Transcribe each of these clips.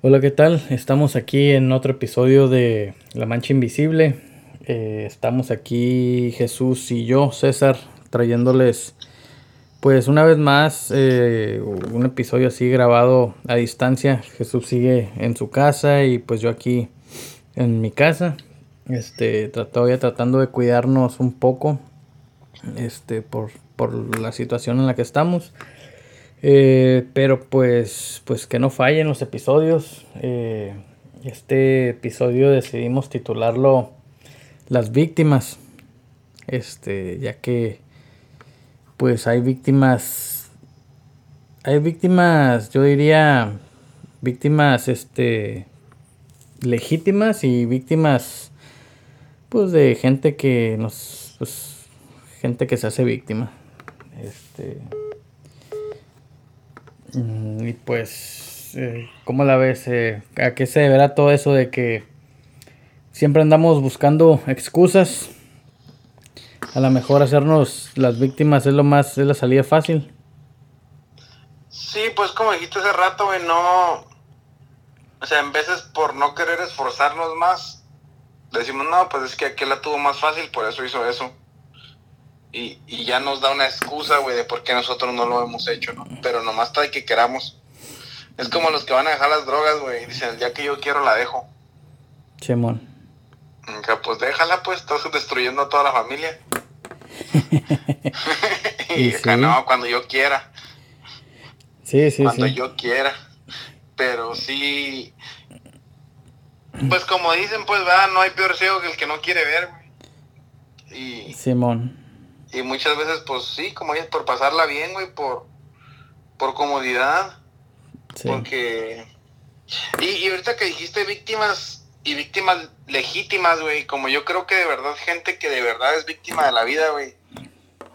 Hola, ¿qué tal? Estamos aquí en otro episodio de La Mancha Invisible. Eh, estamos aquí Jesús y yo, César, trayéndoles pues una vez más eh, un episodio así grabado a distancia. Jesús sigue en su casa y pues yo aquí en mi casa. Este, todavía tratando de cuidarnos un poco este, por, por la situación en la que estamos. Eh, pero pues, pues que no fallen los episodios. Eh, este episodio decidimos titularlo Las víctimas. Este, ya que pues hay víctimas. Hay víctimas, yo diría, víctimas este legítimas y víctimas pues de gente que nos pues, gente que se hace víctima. Este y pues, eh, ¿cómo la ves? Eh, ¿A qué se deberá todo eso de que siempre andamos buscando excusas? A lo mejor hacernos las víctimas es lo más, es la salida fácil. Sí, pues como dijiste hace rato, güey, no... O sea, en veces por no querer esforzarnos más, decimos, no, pues es que aquel la tuvo más fácil, por eso hizo eso y, y ya nos da una excusa, güey, de por qué nosotros no lo hemos hecho, ¿no? Pero nomás está de que queramos. Es como los que van a dejar las drogas, güey, dicen, ya que yo quiero la dejo. Chemón. pues déjala, pues, estás destruyendo a toda la familia. y, ¿Y no, cuando yo quiera. Sí, sí, cuando yo quiera. Pero sí. Pues como dicen, pues, va, no hay peor ciego que el que no quiere ver, güey. Y. Simón. Y muchas veces, pues sí, como dices, por pasarla bien, güey, por, por comodidad. Porque. Y, y ahorita que dijiste víctimas y víctimas legítimas, güey, como yo creo que de verdad, gente que de verdad es víctima de la vida, güey,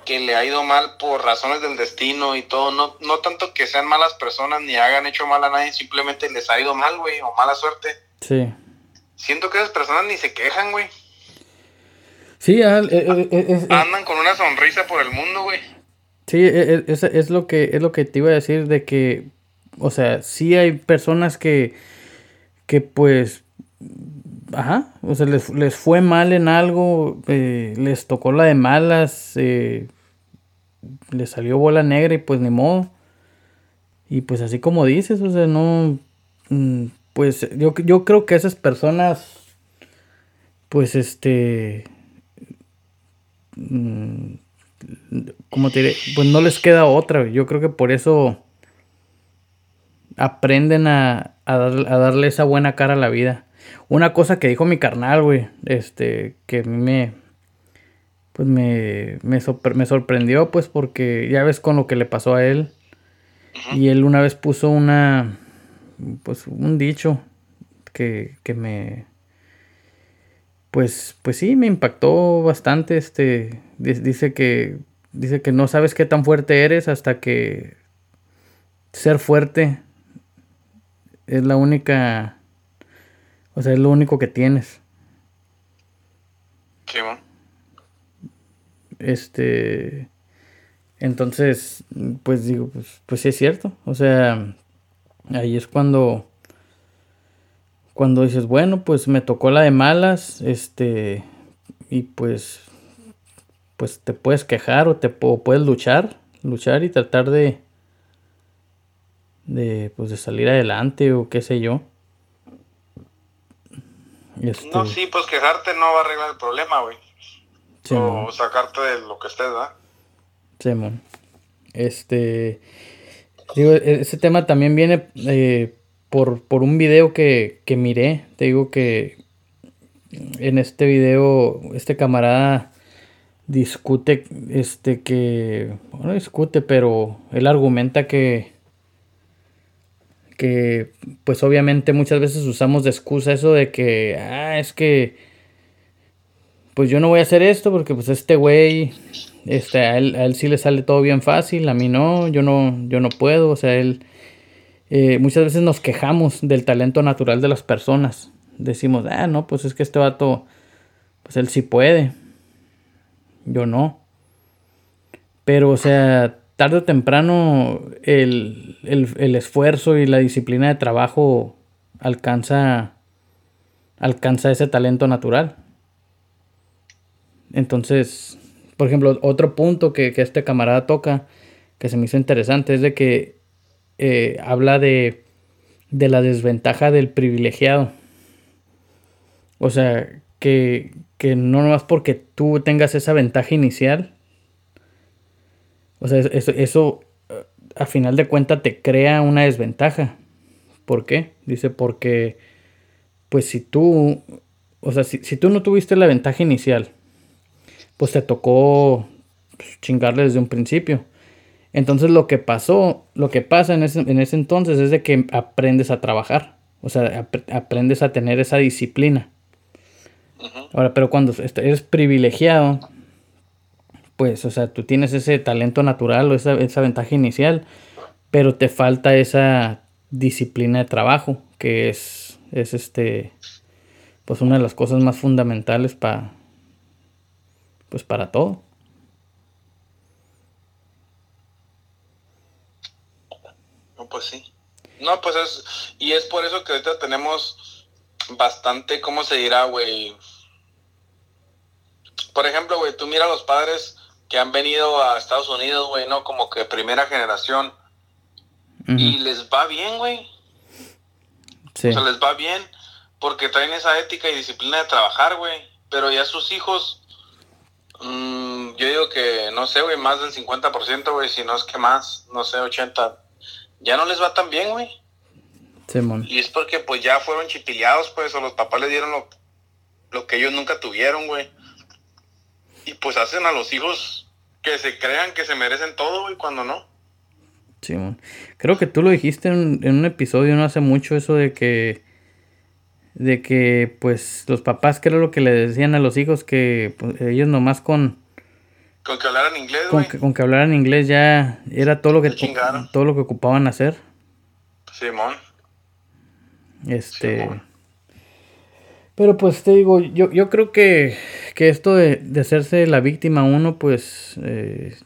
que le ha ido mal por razones del destino y todo, no, no tanto que sean malas personas ni hagan hecho mal a nadie, simplemente les ha ido mal, güey, o mala suerte. Sí. Siento que esas personas ni se quejan, güey. Sí, eh, eh, eh, andan con una sonrisa por el mundo, güey. Sí, es, es, lo que, es lo que te iba a decir de que, o sea, sí hay personas que, que pues, ajá, o sea, les, les fue mal en algo, les tocó la de malas, les salió bola negra y pues ni modo. Y pues así como dices, o sea, no, mm, pues yo, yo creo que esas personas, pues este, como te diré, pues no les queda otra. Yo creo que por eso aprenden a, a, darle esa buena cara a la vida. Una cosa que dijo mi carnal, güey, este, que me, pues me, me, me, sorprendió, pues porque ya ves con lo que le pasó a él. Y él una vez puso una, pues un dicho que, que me, pues, pues sí, me impactó bastante. Este, dice que, dice que no sabes qué tan fuerte eres hasta que ser fuerte es la única, o sea, es lo único que tienes. Sí, Este, entonces, pues digo, pues, pues sí es cierto. O sea, ahí es cuando cuando dices, bueno, pues me tocó la de malas, este, y pues, pues te puedes quejar o te puedes luchar, luchar y tratar de, de, pues de salir adelante o qué sé yo. Este no, sí, pues quejarte no va a arreglar el problema, güey. o sacarte de lo que estés, ¿verdad? Simón. Este, digo, e-, ese tema también viene eh, por, un video que, que miré. Te digo que en este video este camarada discute este que bueno discute pero él argumenta que que pues obviamente muchas veces usamos de excusa eso de que ah es que pues yo no voy a hacer esto porque pues este güey este a él, a él sí le sale todo bien fácil a mí no yo no yo no puedo o sea él eh, muchas veces nos quejamos del talento natural de las personas. Decimos, ah, no, pues es que este vato, pues él sí puede. Yo no. Pero, o sea, tarde o temprano el, el, esfuerzo y la disciplina de trabajo alcanza, alcanza ese talento natural. Entonces, por ejemplo, otro punto que, este camarada toca, que se me hizo interesante, es de que eh, habla de, de la desventaja del privilegiado. O sea, que, que no más porque tú tengas esa ventaja inicial. O sea, eso, eso eh, a final de cuentas te crea una desventaja. ¿Por qué? Dice, porque, pues si tú, o sea, si, si tú no tuviste la ventaja inicial, pues te tocó pues, chingarle desde un principio. Entonces lo que pasó, lo que pasa en ese, en ese entonces es de que aprendes a trabajar, o sea, aprendes a tener esa disciplina. Ahora, pero cuando eres privilegiado, pues, o sea, tú tienes ese talento natural o esa, esa ventaja inicial, pero te falta esa disciplina de trabajo, que es, es este, pues una de las cosas más fundamentales para, pues para todo. Pues sí. No, pues es, y es por eso que ahorita tenemos bastante, ¿cómo se dirá, güey? Por ejemplo, güey, tú mira a los padres que han venido a Estados Unidos, güey, ¿no? Como que primera generación. Y les va bien, güey. Sí. O sea, les va bien porque traen esa ética y disciplina de trabajar, güey. Pero ya sus hijos Mm, yo digo que, no sé, güey, más del 50%, güey, si no es que más, no sé, 80%. Ya no les va tan bien, güey. y es porque, pues, ya fueron chipillados, pues, o los papás les dieron lo, lo que ellos nunca tuvieron, güey. Y, pues, hacen a los hijos que se crean que se merecen todo, güey, cuando no. Simón. Creo que tú lo dijiste en, en un episodio no hace mucho, eso de que de que pues los papás que era lo que le decían a los hijos que pues, ellos nomás con con que hablaran inglés con que, con que, hablaran inglés ya era todo lo que todo lo que ocupaban hacer. Simón. Este pero pues te digo yo, yo creo que, que esto de, de, hacerse la víctima uno pues eh,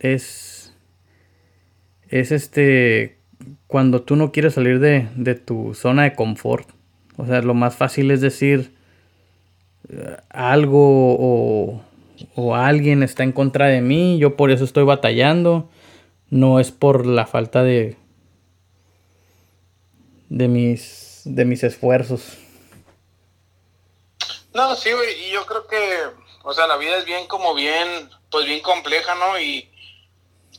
es es este cuando tú no quieres salir de, de tu zona de confort. O sea, lo más fácil es decir eh, algo o, o alguien está en contra de mí, yo por eso estoy batallando. No es por la falta de de mis de mis esfuerzos. No, sí, güey, y yo creo que, o sea, la vida es bien como bien, pues bien compleja, ¿no? Y,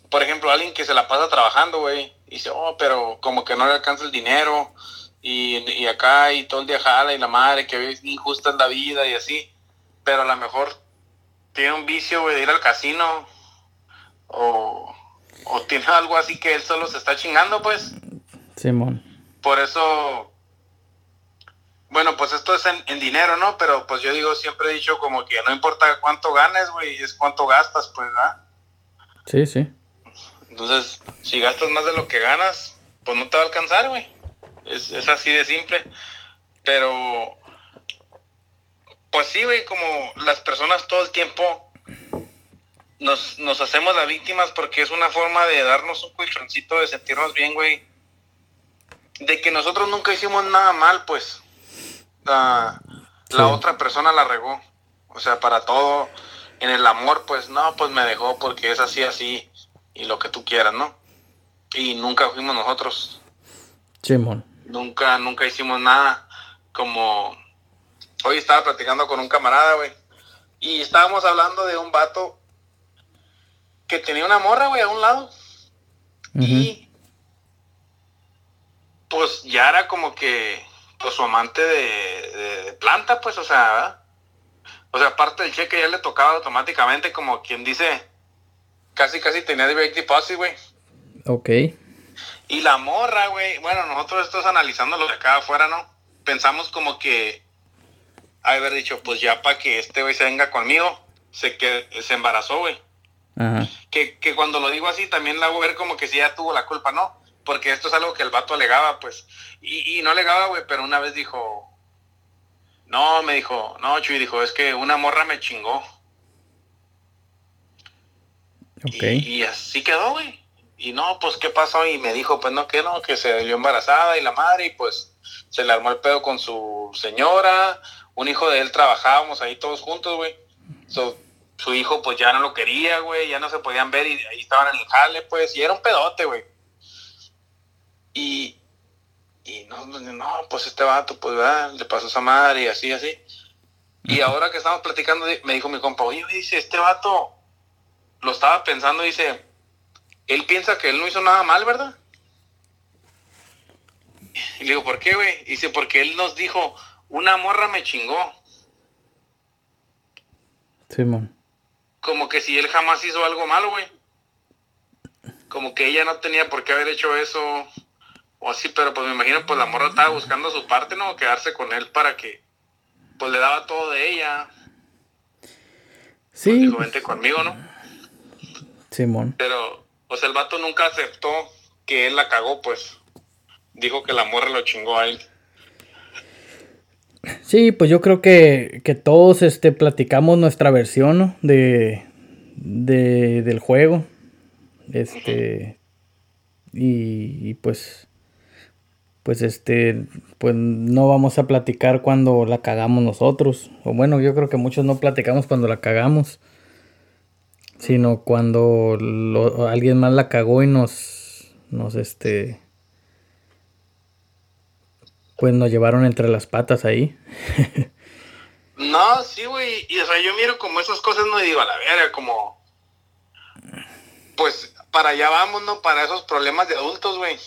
por ejemplo, alguien que se la pasa trabajando, güey, y dice, oh, pero como que no le alcanza el dinero, y, acá y todo el día jala y la madre que es injusta en la vida y así, pero a lo mejor tiene un vicio, de ir al casino o, o tiene algo así que él solo se está chingando, pues. Simón. Por eso, bueno, pues esto es en, dinero, ¿no? Pero pues yo digo, siempre he dicho como que no importa cuánto ganes, güey, es cuánto gastas, pues, ¿verdad? Sí, sí. Entonces, si gastas más de lo que ganas, pues no te va a alcanzar, güey. Es, así de simple. Pero, pues sí, güey, como las personas todo el tiempo nos, nos hacemos las víctimas porque es una forma de darnos un colchoncito, de sentirnos bien, güey. De que nosotros nunca hicimos nada mal, pues. La, la otra persona la regó. O sea, para todo. En el amor, pues no, pues me dejó porque es así, así. Y lo que tú quieras, ¿no? Y nunca fuimos nosotros. Simón. Nunca, nunca hicimos nada. Como hoy estaba platicando con un camarada, güey. Y estábamos hablando de un vato que tenía una morra, güey, a un lado. Y pues ya era como que pues su amante de, planta, pues, o sea, O sea, aparte del cheque ya le tocaba automáticamente, como quien dice, casi, casi tenía direct deposit, güey. Ok. Y la morra, güey, bueno, nosotros estamos analizando lo de acá afuera, ¿no? Pensamos como que haber dicho, pues ya para que este güey se venga conmigo, se, que, se embarazó, güey. Que, que cuando lo digo así también la hago ver como que si ya tuvo la culpa, ¿no? Porque esto es algo que el vato alegaba, pues. Y, y no alegaba, güey, pero una vez dijo, no, me dijo, no, Chuy, dijo, es que una morra me chingó. Y así quedó, güey. y no, pues, ¿qué pasó? Y me dijo, pues, no, que no, que se dio embarazada y la madre, y pues, se le armó el pedo con su señora, un hijo de él trabajábamos ahí todos juntos, güey. su hijo, pues, ya no lo quería, güey, ya no se podían ver, y ahí estaban en el jale, pues, y era un pedote, güey. Y, y no, no, pues, este vato, pues, ¿verdad? le pasó a esa madre, y así, así. Y ahora que estamos platicando, me dijo mi compa, oye, dice, este vato, lo estaba pensando, dice, él piensa que él no hizo nada mal, ¿verdad? Y le digo, ¿por qué, güey? Dice, porque él nos dijo, una morra me chingó. Simón. Como que si él jamás hizo algo malo, güey. Como que ella no tenía por qué haber hecho eso. O así, pero pues me imagino, pues la morra estaba buscando su parte, ¿no? Quedarse con él para que, pues le daba todo de ella. Sí. Pues dijo, vente conmigo, ¿no? Simón. Pero, pues el vato nunca aceptó que él la cagó, pues. Dijo que la morra lo chingó a él. Sí, pues yo creo que, que todos este, platicamos nuestra versión ¿no? de, de, del juego. Este. y, y, pues. Pues este. Pues no vamos a platicar cuando la cagamos nosotros. O bueno, yo creo que muchos no platicamos cuando la cagamos. Sino cuando alguien más la cagó y nos. Nos este pues nos llevaron entre las patas ahí. no, sí, güey. Y o sea, yo miro como esas cosas, no digo a la verga, como. Pues para allá vamos, ¿no? Para esos problemas de adultos, güey.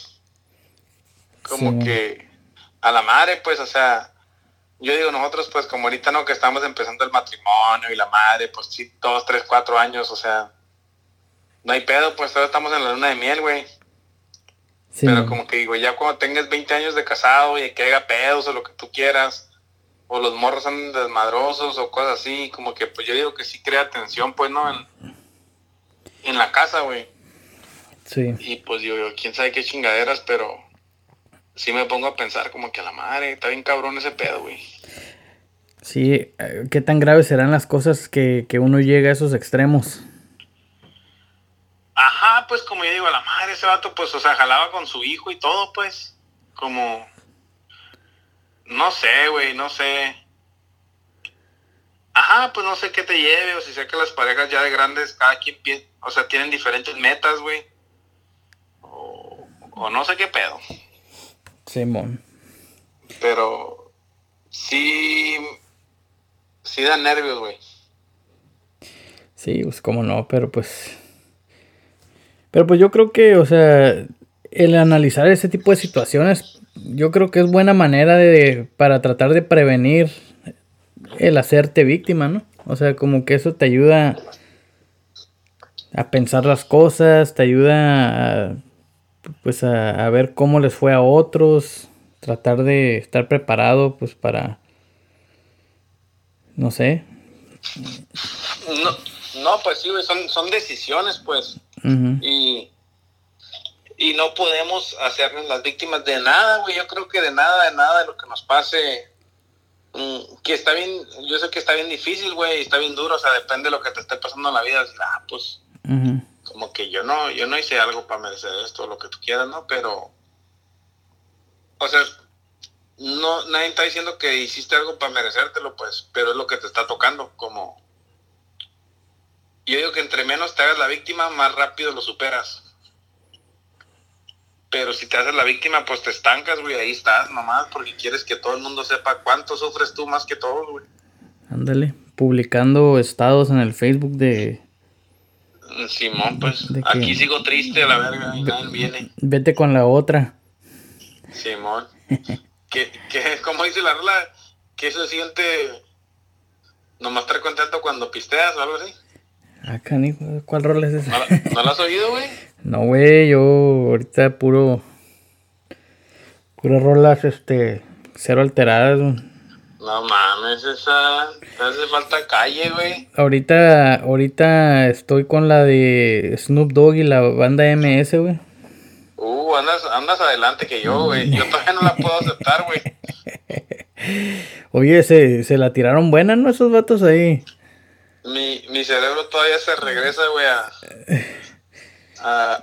Como que a la madre, pues, o sea, yo digo, nosotros, pues, como ahorita, ¿no? Que estamos empezando el matrimonio y la madre, pues, sí, dos, tres, cuatro años, o sea, no hay pedo, pues, todavía estamos en la luna de miel, güey. Pero como que digo, ya cuando tengas 20 años de casado y que haga pedos o lo que tú quieras, o los morros son desmadrosos o cosas así, como que pues yo digo que sí crea tensión, pues, ¿no? En, en la casa, güey. Sí. Y pues digo, quién sabe qué chingaderas, pero sí me pongo a pensar como que a la madre, está bien cabrón ese pedo, güey. Sí, eh, qué tan graves serán las cosas que, que uno llega a esos extremos. Ajá, pues como yo digo, a la madre ese vato, pues, o sea, jalaba con su hijo y todo, pues, como, no sé, güey, no sé. Ajá, pues no sé qué te lleve, o si sé que las parejas ya de grandes, cada quien, o sea, tienen diferentes metas, güey. O, o no sé qué pedo. Simón. Pero sí, sí da nervios, güey. Sí, pues cómo no, pero pues pero pues yo creo que, o sea, el analizar ese tipo de situaciones, yo creo que es buena manera de, para tratar de prevenir el hacerte víctima, ¿no? O sea, como que eso te ayuda a pensar las cosas, te ayuda a, pues a, a ver cómo les fue a otros, tratar de estar preparado pues para, no sé. No, no pues sí, son, son decisiones pues y, y no podemos hacernos las víctimas de nada, güey. Yo creo que de nada, de nada de lo que nos pase. Mm, que está bien, yo sé que está bien difícil, güey, está bien duro, o sea, depende de lo que te esté pasando en la vida. Ah, pues, como que yo no, yo no hice algo para merecer esto, lo que tú quieras, ¿no? Pero, o sea, no, nadie está diciendo que hiciste algo para merecértelo, pues, pero es lo que te está tocando, como, yo digo que entre menos te hagas la víctima, más rápido lo superas. Pero si te haces la víctima, pues te estancas, güey, ahí estás nomás, porque quieres que todo el mundo sepa cuánto sufres tú más que todos, güey. Ándale, publicando estados en el Facebook de... Simón, pues, aquí sigo triste la verga y nadie viene. Vete con la otra. Simón. que, que, como dice la rola, que se siente nomás estar contento cuando pisteas o algo así. Ah, canijo, ¿cuál rol es ese? ¿No, lo has oído, güey? no, güey, yo ahorita puro. Puras rolas, este. Cero alteradas, No mames, esa. hace falta calle, güey. Ahorita, ahorita estoy con la de Snoop Dogg y la banda MS, güey. Uh, andas, andas adelante que yo, güey. Yo todavía no la puedo aceptar, güey. Oye, se, se la tiraron buena, ¿no? Esos vatos ahí mi, mi cerebro todavía se regresa, güey, a,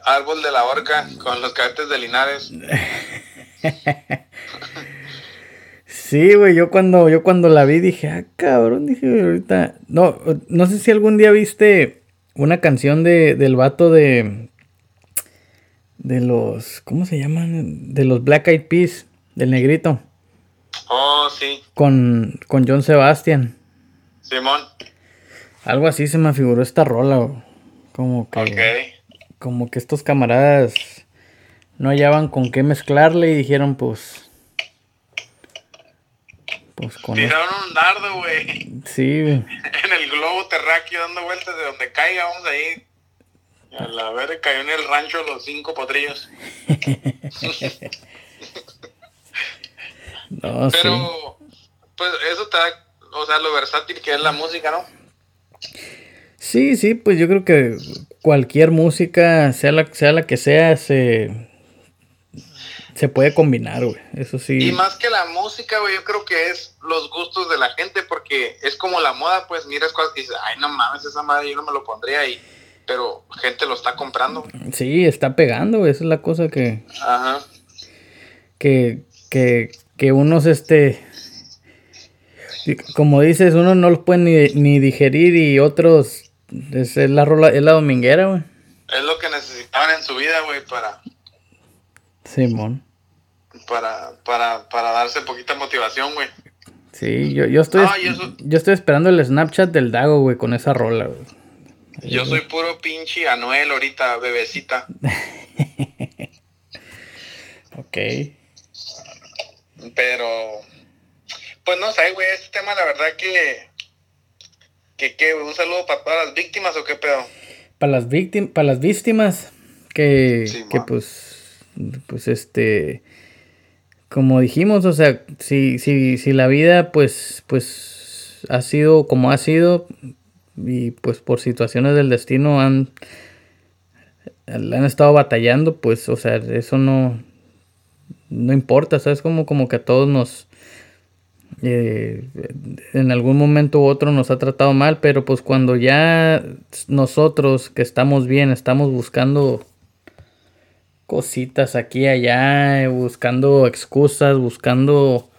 Árbol de la Horca con los cadetes de Linares. sí, güey, yo cuando, yo cuando la vi dije, ah, cabrón, dije, ahorita. No, no sé si algún día viste una canción de, del vato de. De los. ¿Cómo se llaman? De los Black Eyed Peas, del negrito. Oh, sí. Con, con John Sebastian. Simón. Algo así se me figuró esta rola, Como que. Como que estos camaradas no hallaban con qué mezclarle y dijeron, pues. Pues con. Tiraron un dardo, güey. Sí, en el globo terráqueo dando vueltas de donde caiga, vamos ahí. A la ver, cayó en el rancho los cinco potrillos. no, Pero, pues eso te da, o sea, lo versátil que es la música, ¿no? Sí, sí, pues yo creo que cualquier música, sea la, sea la que sea, se, se puede combinar, güey. Eso sí. Y más que la música, güey, yo creo que es los gustos de la gente, porque es como la moda, pues miras cosas y dices, ay, no mames, esa madre yo no me lo pondría ahí. Pero gente lo está comprando. Sí, está pegando, güey. Esa es la cosa que. Ajá. Que, que, que unos, este. Como dices, uno no los puede ni, ni digerir y otros es, la rola, es la dominguera, güey. Es lo que necesitaban en su vida, güey, para. Simón. Para, para, para darse poquita motivación, güey. Sí, yo, yo estoy. yo, estoy esperando el Snapchat del Dago, güey, con esa rola, güey. Yo soy puro pinche Anuel ahorita, bebecita. ok. Pero. Pues no sé, güey, este tema, la verdad que ¿Qué, qué, un saludo para todas las víctimas o qué pedo? Para las víctimas, para las víctimas que, que pues, pues este, como dijimos, o sea, si, si, si la vida pues, pues ha sido como ha sido y pues por situaciones del destino han, han estado batallando, pues, o sea, eso no, no importa, ¿sabes? Como, como que a todos nos, eh, en algún momento u otro nos ha tratado mal, pero pues cuando ya nosotros que estamos bien, estamos buscando cositas aquí y allá, buscando excusas, buscando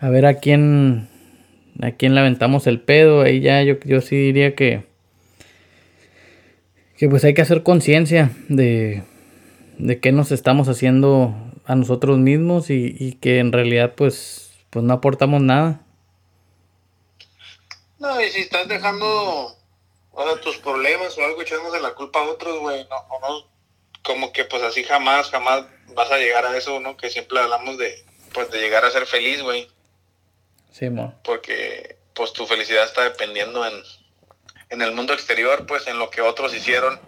a ver a quién a quién le aventamos el pedo, ahí ya yo, yo sí diría que que pues hay que hacer conciencia de de qué nos estamos haciendo a nosotros mismos y, y que en realidad pues pues no aportamos nada. No, y si estás dejando o tus problemas o algo echándose la culpa a otros, güey, no, no, como que pues así jamás, jamás vas a llegar a eso, ¿no? Que siempre hablamos de, pues de llegar a ser feliz, güey. Sí, mo. Porque pues tu felicidad está dependiendo en, en el mundo exterior, pues en lo que otros hicieron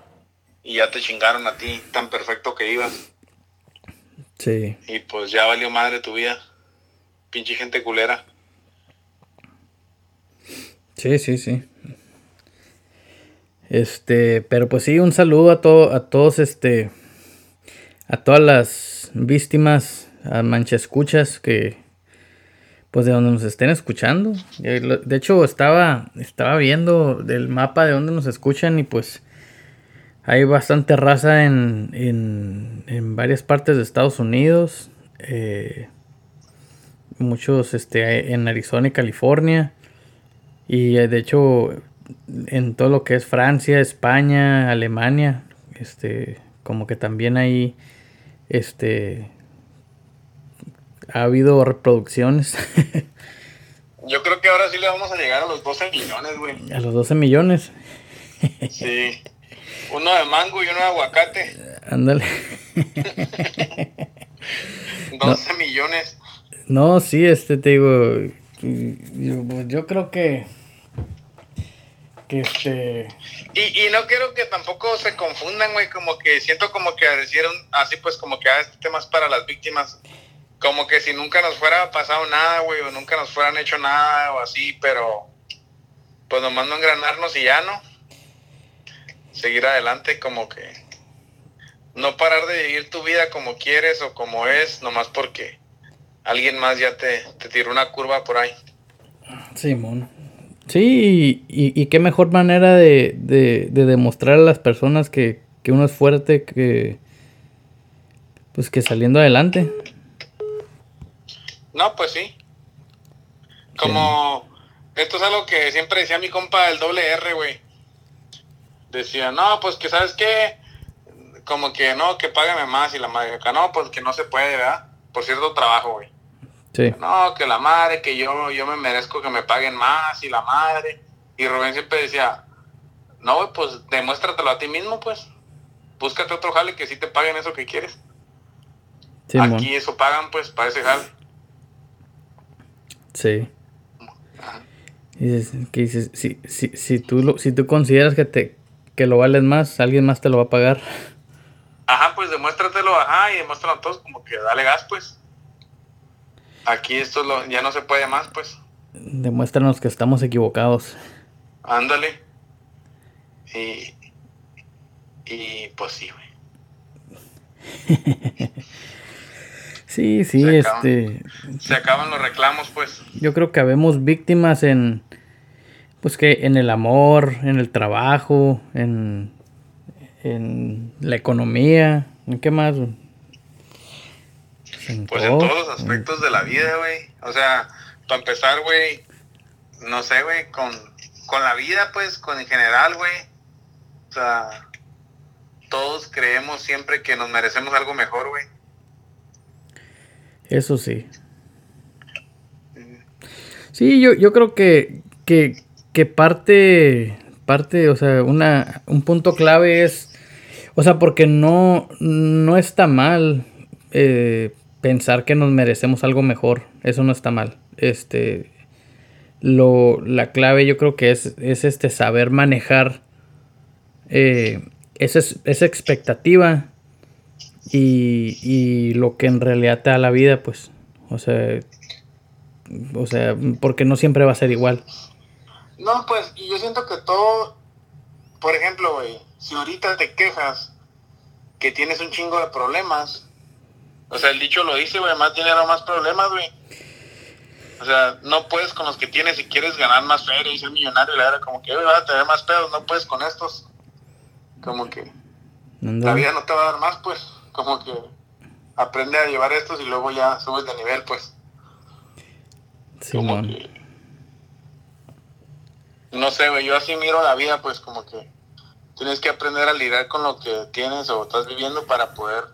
y ya te chingaron a ti tan perfecto que ibas. Sí. Y pues ya valió madre tu vida pinche gente culera. Sí, sí, sí. Este, pero pues sí, un saludo a todo, a todos, este, a todas las víctimas, a manchescuchas que, pues de donde nos estén escuchando. De hecho, estaba, estaba viendo el mapa de donde nos escuchan y pues hay bastante raza en, en, en varias partes de Estados Unidos. Eh, muchos este, en Arizona y California. Y eh, de hecho, en todo lo que es Francia, España, Alemania, este, como que también hay, este, ha habido reproducciones. Yo creo que ahora sí le vamos a llegar a los 12 millones, güey. A los 12 millones. sí. Uno de mango y uno de aguacate. Ándale. 12 millones. No, sí, este te digo, yo, creo que que este y, y no quiero que tampoco se confundan, güey, como que siento como que hicieron así pues como que ah, este tema es para las víctimas, como que si nunca nos fuera pasado nada, güey, o nunca nos fueran hecho nada o así, pero pues nomás no engranarnos y ya, ¿no? Seguir adelante como que no parar de vivir tu vida como quieres o como es, nomás porque alguien más ya te, te tiró una curva por ahí. Simón. Sí, y, y, qué mejor manera de, de, demostrar a las personas que, que uno es fuerte que pues que saliendo adelante. No, pues sí. Como esto es algo que siempre decía mi compa del doble R, güey. Decía, no, pues que sabes qué, como que no, que págame más y la madre acá, no, pues que no se puede, ¿verdad? Por cierto trabajo, güey. Sí. No, que la madre, que yo, yo me merezco que me paguen más y la madre. Y Rubén siempre decía, no, pues demuéstratelo a ti mismo, pues. Búscate otro jale que sí te paguen eso que quieres. Aquí eso pagan, pues, para ese jale. Sí. Dices, que dices, si, si, si, tú lo, si tú consideras que te que lo vales más, alguien más te lo va a pagar. Ajá, pues demuéstratelo, ajá, y demuéstralo a todos como que dale gas, pues. Aquí esto lo, ya no se puede más, pues. Demuéstranos que estamos equivocados. Ándale. Y, y pues sí, güey. sí, sí, este. se acaban los reclamos, pues. Yo creo que habemos víctimas en. Pues que en el amor, en el trabajo, en. En la economía, ¿en qué más? Pues en todos los aspectos de la vida, güey. O sea, para empezar, güey, no sé, güey, con, con la vida, pues, con en general, güey. O sea, todos creemos siempre que nos merecemos algo mejor, güey. Eso sí. Sí, yo, yo creo que, que, que parte, parte, o sea, una, un punto clave es, o sea, porque no, no está mal eh, pensar que nos merecemos algo mejor. Eso no está mal. Este, lo, la clave yo creo que es, es este saber manejar eh, esa, esa, expectativa y, y, lo que en realidad te da la vida, pues. O sea, o sea, porque no siempre va a ser igual. No, pues, y yo siento que todo, por ejemplo, güey, si ahorita te quejas que tienes un chingo de problemas, o sea, el dicho lo dice, güey, más dinero, más problemas, güey. O sea, no puedes con los que tienes si quieres ganar más feria y ser millonario. La era como que, güey, vas a tener más pedos, no puedes con estos. Como que la vida no te va a dar más, pues. Como que aprende a llevar estos y luego ya subes de nivel, pues. Sí, como no sé, güey, yo así miro la vida, pues como que tienes que aprender a lidiar con lo que tienes o estás viviendo para poder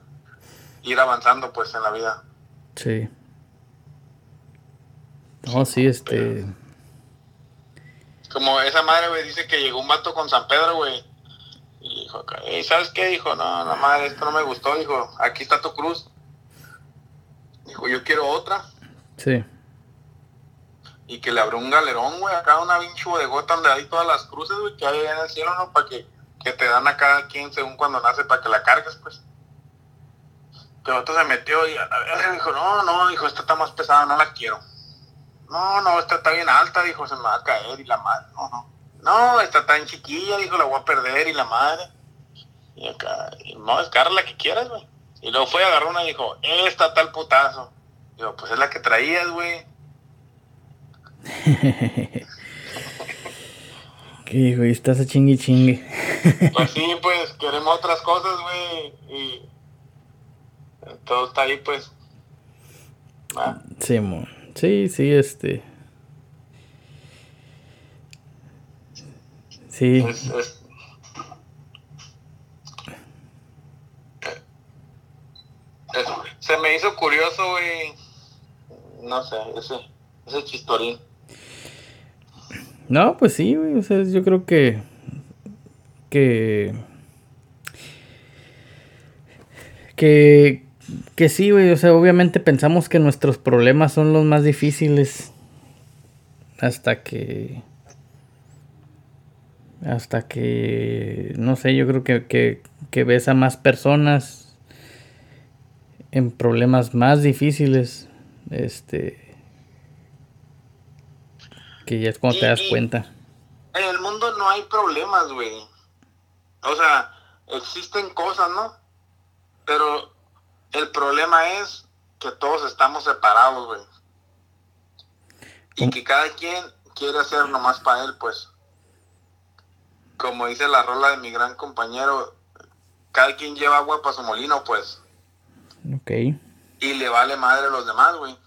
ir avanzando pues en la vida. Sí. No, sí, este. Como esa madre, güey, dice que llegó un vato con San Pedro, güey. Y dijo, ¿sabes qué? Dijo, no, la madre, esto no me gustó. Dijo, aquí está tu cruz. Dijo, yo quiero otra. Sí. Y que le abrió un galerón, güey, acá una pinche bodegota donde hay todas las cruces, güey, que hay en el cielo, ¿no? Para que, que te dan a cada quien según cuando nace, para que la cargues, pues que otro se metió y dijo, no, no, dijo, esta está más pesada, no la quiero. No, no, esta está bien alta, dijo, se me va a caer y la madre, no, no. No, esta está en chiquilla, dijo, la voy a perder y la madre. Y acá, no, descarga la que quieras, güey. Y luego fue, agarró una y dijo, esta el putazo. Digo, pues es la que traías, güey. ¿Qué, güey? Estás a chingue chingue. pues sí, pues queremos otras cosas, güey. Y todo está ahí, pues. Ah. Sí, sí, sí, este. Sí. se me hizo curioso, güey. No sé, ese, ese chistorín. No, pues sí, güey. O sea, yo creo que. Que. Que que sí, güey, o sea, obviamente pensamos que nuestros problemas son los más difíciles hasta que... Hasta que, no sé, yo creo que, que, que ves a más personas en problemas más difíciles, este... Que ya es cuando te das cuenta. En el mundo no hay problemas, güey. O sea, existen cosas, ¿no? Pero el problema es que todos estamos separados, güey. Y que cada quien quiere hacer nomás para él, pues. Como dice la rola de mi gran compañero, cada quien lleva agua para su molino, pues. Ok. Y le vale madre a los demás, güey.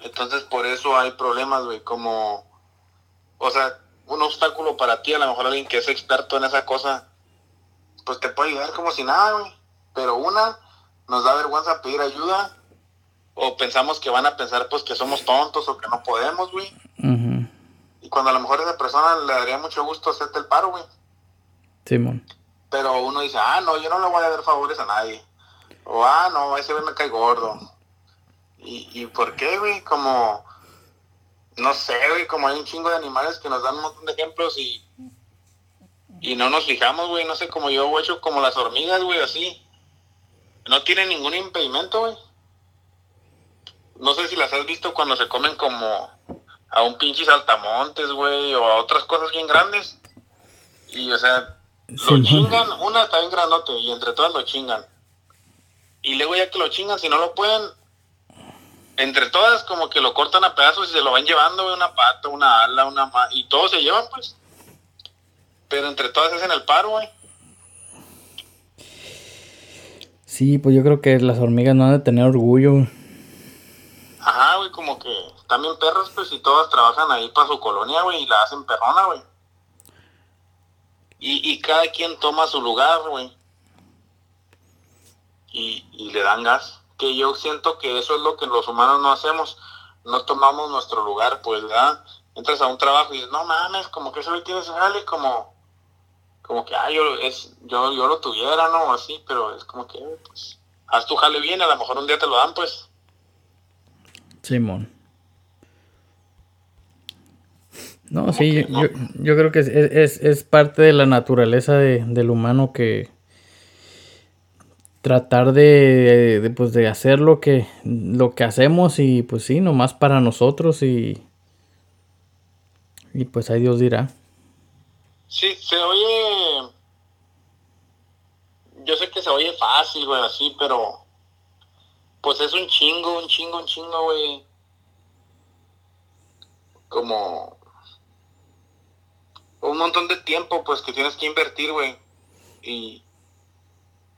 Entonces por eso hay problemas, güey, como, o sea, un obstáculo para ti, a lo mejor alguien que es experto en esa cosa, pues te puede ayudar como si nada, güey. Pero una, nos da vergüenza pedir ayuda, o pensamos que van a pensar pues que somos tontos o que no podemos, güey. Y cuando a lo mejor esa persona le daría mucho gusto hacerte el paro, güey. Simón. Pero uno dice, ah, no, yo no le voy a dar favores a nadie. O, ah, no, ese güey me cae gordo. ¿Y, y por qué, güey? Como, no sé, güey, como hay un chingo de animales que nos dan un montón de ejemplos y, y no nos fijamos, güey. No sé, como yo he hecho como las hormigas, güey, así. No tienen ningún impedimento, güey. No sé si las has visto cuando se comen como a un pinche saltamontes, güey, o a otras cosas bien grandes. Y, o sea, lo chingan, una está bien grandote, y entre todas lo chingan. Y luego ya que lo chingan, si no lo pueden, entre todas como que lo cortan a pedazos y se lo van llevando, una pata, una ala, una ma y todos se llevan, pues. Pero entre todas hacen el paro, güey. Sí, pues yo creo que las hormigas no han de tener orgullo. Ajá, güey, como que también perros, pues, y todas trabajan ahí para su colonia, güey, y la hacen perrona, güey. Y, y cada quien toma su lugar, güey. Y, y le dan gas que yo siento que eso es lo que los humanos no hacemos, no tomamos nuestro lugar, pues, ¿verdad? Entras a un trabajo y dices, no mames, como que eso le tienes jale, como, como que, ah, yo, es, yo, yo lo tuviera, ¿no? Así, pero es como que, pues, haz tu jale bien, a lo mejor un día te lo dan, pues. Simón. No, sí, Yo, yo, creo que es, es, es, parte de la naturaleza de, del humano que, tratar de, pues de hacer lo que lo que hacemos y pues sí nomás para nosotros y y pues ahí Dios dirá sí se oye yo sé que se oye fácil güey así pero pues es un chingo un chingo un chingo güey. Como un montón de tiempo pues que tienes que invertir güey. Y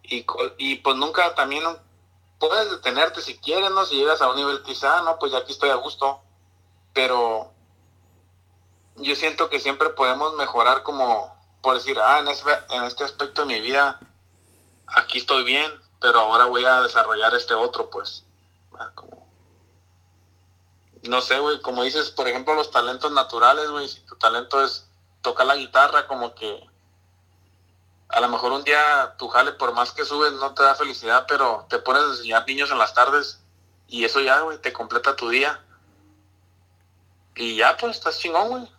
y, y pues nunca también puedes detenerte si quieres, ¿no? Si llegas a un nivel quizá, no, pues ya aquí estoy a gusto, pero yo siento que siempre podemos mejorar como, por decir, ah, en, en este aspecto de mi vida, aquí estoy bien, pero ahora voy a desarrollar este otro, pues, como, no sé, güey, como dices, por ejemplo, los talentos naturales, güey, si tu talento es tocar la guitarra, como que a lo mejor un día tu jale, por más que subes, no te da felicidad, pero te pones a enseñar niños en las tardes y eso ya, güey, te completa tu día. Y ya, pues, estás chingón, güey.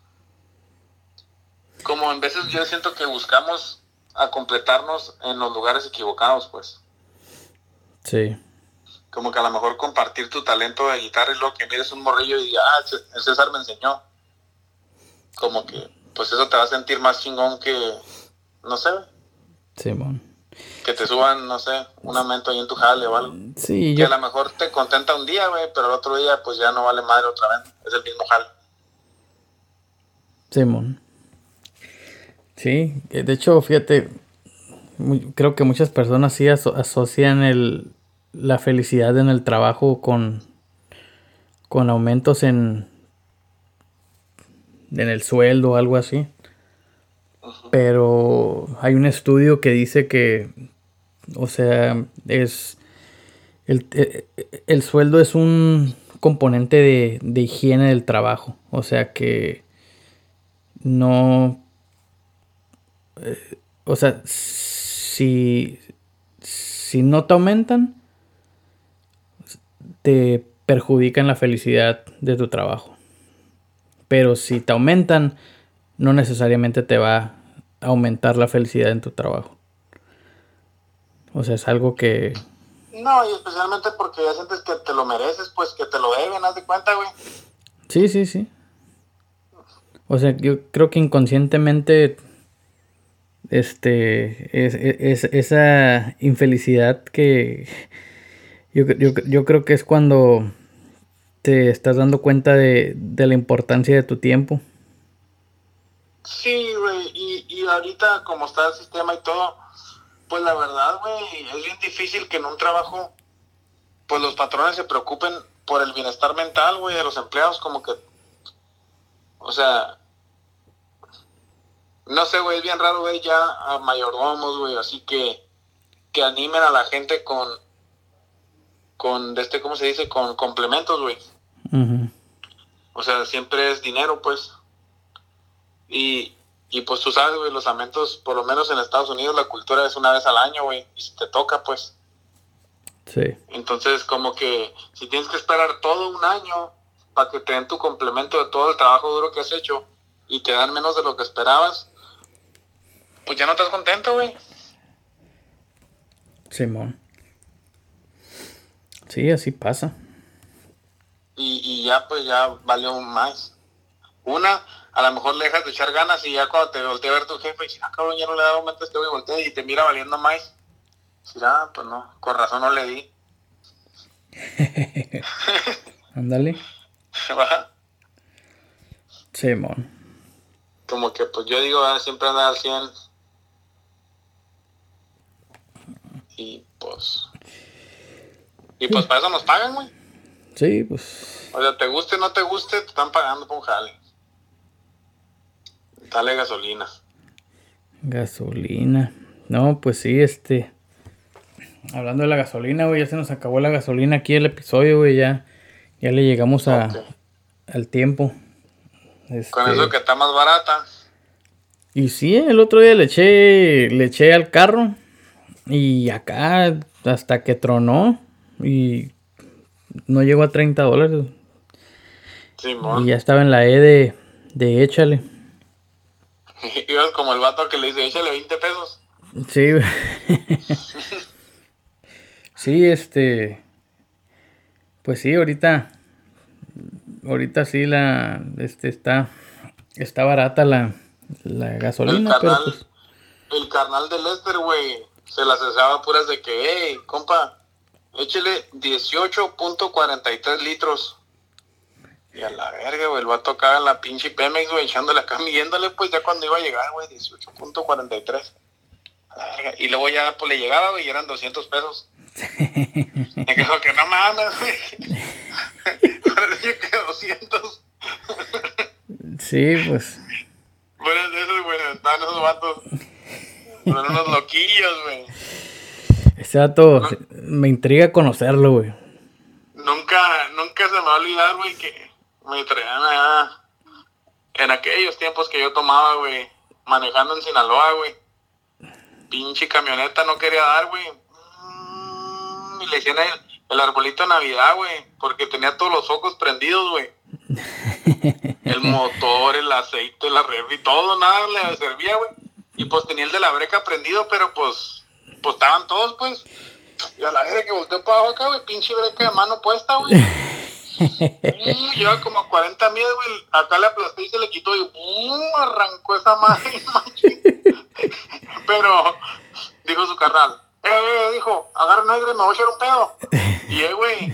Como en veces yo siento que buscamos a completarnos en los lugares equivocados, pues. Sí. Como que a lo mejor compartir tu talento de guitarra y lo que mires un morrillo y digas, ah, César me enseñó. Como que, pues eso te va a sentir más chingón que, no sé, Simón. Que te suban, no sé, un aumento ahí en tu jale o algo. Sí, que a lo mejor te contenta un día, güey, pero el otro día pues ya no vale madre otra vez. Es el mismo jale. Simón. Sí, de hecho, fíjate, creo que muchas personas sí asocian el, la felicidad en el trabajo con, con aumentos en, en el sueldo o algo así. Pero hay un estudio que dice que, o sea, es el, eh, el sueldo es un componente de, de, higiene del trabajo. O sea que no... Eh, o sea, si, si no te aumentan, te perjudican la felicidad de tu trabajo. Pero si te aumentan, no necesariamente te va a aumentar la felicidad en tu trabajo. O sea, es algo que... No, y especialmente porque ya sientes que te lo mereces, pues que te lo deben, haz de cuenta, güey. Sí, sí, sí. O sea, yo creo que inconscientemente, este, es, esa infelicidad que yo, yo, creo que es cuando te estás dando cuenta de, de la importancia de tu tiempo. Sí, güey, y y ahorita como está el sistema y todo, pues la verdad, güey, es bien difícil que en un trabajo, pues los patrones se preocupen por el bienestar mental, güey, de los empleados, como que, o sea, no sé, güey, es bien raro, güey, ya a mayordomos, güey, así que, que animen a la gente con, con, este, ¿cómo se dice? Con complementos, güey. O sea, siempre es dinero, pues. Y, y pues tú sabes, güey, los aumentos, por lo menos en Estados Unidos, la cultura es una vez al año, güey. Y si te toca, pues. Sí. Entonces, como que si tienes que esperar todo un año para que te den tu complemento de todo el trabajo duro que has hecho y te dan menos de lo que esperabas, pues ya no estás contento, güey. Simón. Sí, así pasa y, y ya pues ya valió más. Una, a lo mejor le dejas de echar ganas y ya cuando te voltea a ver tu jefe y dices, ah, cabrón, ya no le he dado aumento este güey, voltea y te mira valiendo más. Y ah, pues no, con razón no le di. Ándale. Simón. Como que pues yo digo, ah, siempre anda al 100. Y pues. Y pues para eso nos pagan, güey. Sí, pues. O sea, te guste o no te guste, te están pagando por un jale. Dale gasolina. Gasolina. No, pues sí, este. Hablando de la gasolina, güey, ya se nos acabó la gasolina aquí el episodio, güey, ya, ya le llegamos a, al tiempo. Con eso este que está más barata. Y sí, el otro día le eché, le eché al carro y acá hasta que tronó y no llegó a 30 dólares. y ya estaba en la E de, de échale. Ibas como el vato que le dice, échale 20 pesos. Sí, sí, este. Pues sí, ahorita. Ahorita sí la. Este está. Está barata la, la gasolina. El carnal, pues el carnal de Lester, güey. Se las cesaba puras de que, hey, compa, échele 18.43 litros. Y a la verga, güey, el va a tocar en la pinche Pemex, güey, echándole acá, midiéndole, pues ya cuando iba a llegar, güey, 18.43. Y luego ya, pues le llegaba, güey, y eran 200 pesos. Me quedo que no mames, güey. Parecía que 200. sí, pues. Bueno, esos, güey, estaban esos vatos. Son unos loquillos, güey. Ese dato me intriga conocerlo, güey. Nunca, nunca se me va a olvidar, güey, que me traían allá en aquellos tiempos que yo tomaba, güey, manejando en Sinaloa, güey. Pinche camioneta no quería dar, güey. Mm, y le decían el, el arbolito de Navidad, güey, porque tenía todos los focos prendidos, güey. el motor, el aceite, la y todo, nada le servía, güey. Y pues tenía el de la breca prendido, pero pues pues estaban todos, pues. Y a la vez que volteó para abajo acá, güey, pinche breca de mano puesta, güey. y lleva como 40 mil, güey. Acá le aplasté y se le quitó y ¡pum! arrancó esa madre, Pero, dijo su carnal, eh, eh, dijo, agarra negro y me voy a echar un pedo. Y eh, güey,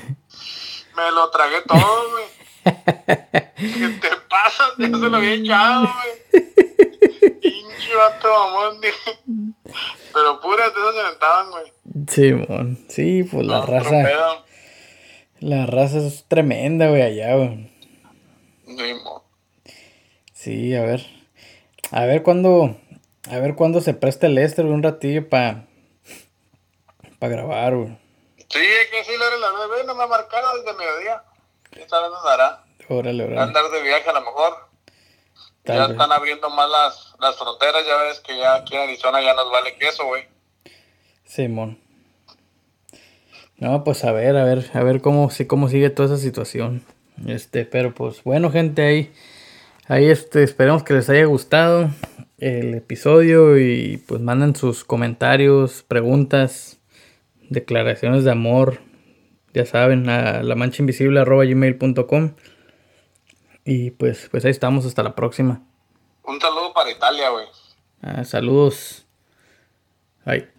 me lo tragué todo, güey. ¿Qué te pasa? Ya se lo había echado, güey. Mamón, Pero puras de esas se aventaban, güey. Sí, mon. Sí, pues la raza. La raza es tremenda, güey, allá, güey. Sí, mon. Sí, a ver. A ver cuándo. A ver cuándo se presta el Lester, un ratillo para. Para grabar, güey. Sí, es que sí, la la nueve, no me marcaron desde mediodía. ¿Quién sabe dónde andará? Órale, órale. Andar de viaje a lo mejor ya están abriendo más las, las fronteras, ya ves que ya aquí en Arizona ya nos vale queso, güey. Simón. No, pues a ver, a ver, a ver cómo, cómo sigue toda esa situación. Este, pero pues bueno, gente, ahí, ahí este, esperemos que les haya gustado el episodio y pues manden sus comentarios, preguntas, declaraciones de amor, ya saben, a la mancha invisible gmail.com. Y pues, pues ahí estamos, hasta la próxima. Un saludo para Italia, güey. Ah, saludos. Bye.